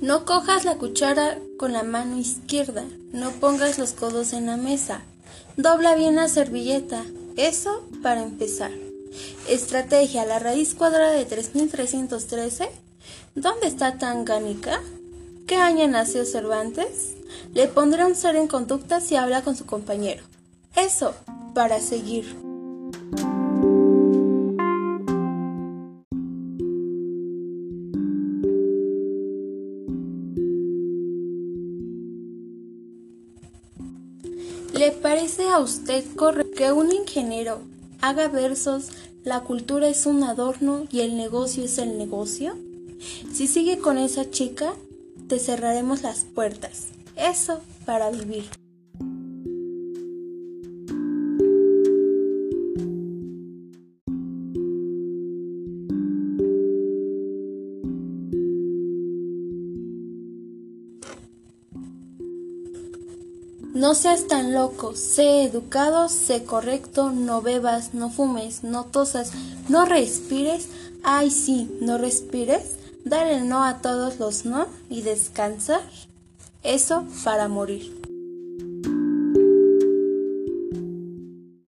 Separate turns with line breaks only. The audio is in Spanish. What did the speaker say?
No cojas la cuchara con la mano izquierda, no pongas los codos en la mesa, dobla bien la servilleta, eso para empezar. Estrategia, la raíz cuadrada de 3313. ¿Dónde está Tangánica? ¿Qué año nació Cervantes? Le pondré un ser en conducta si habla con su compañero. Eso, para seguir. ¿Le parece a usted correcto que un ingeniero haga versos, la cultura es un adorno y el negocio es el negocio? Si sigue con esa chica, te cerraremos las puertas. Eso para vivir. No seas tan loco, sé educado, sé correcto, no bebas, no fumes, no tosas, no respires, ay sí, no respires, dar el no a todos los no y descansar, eso para morir.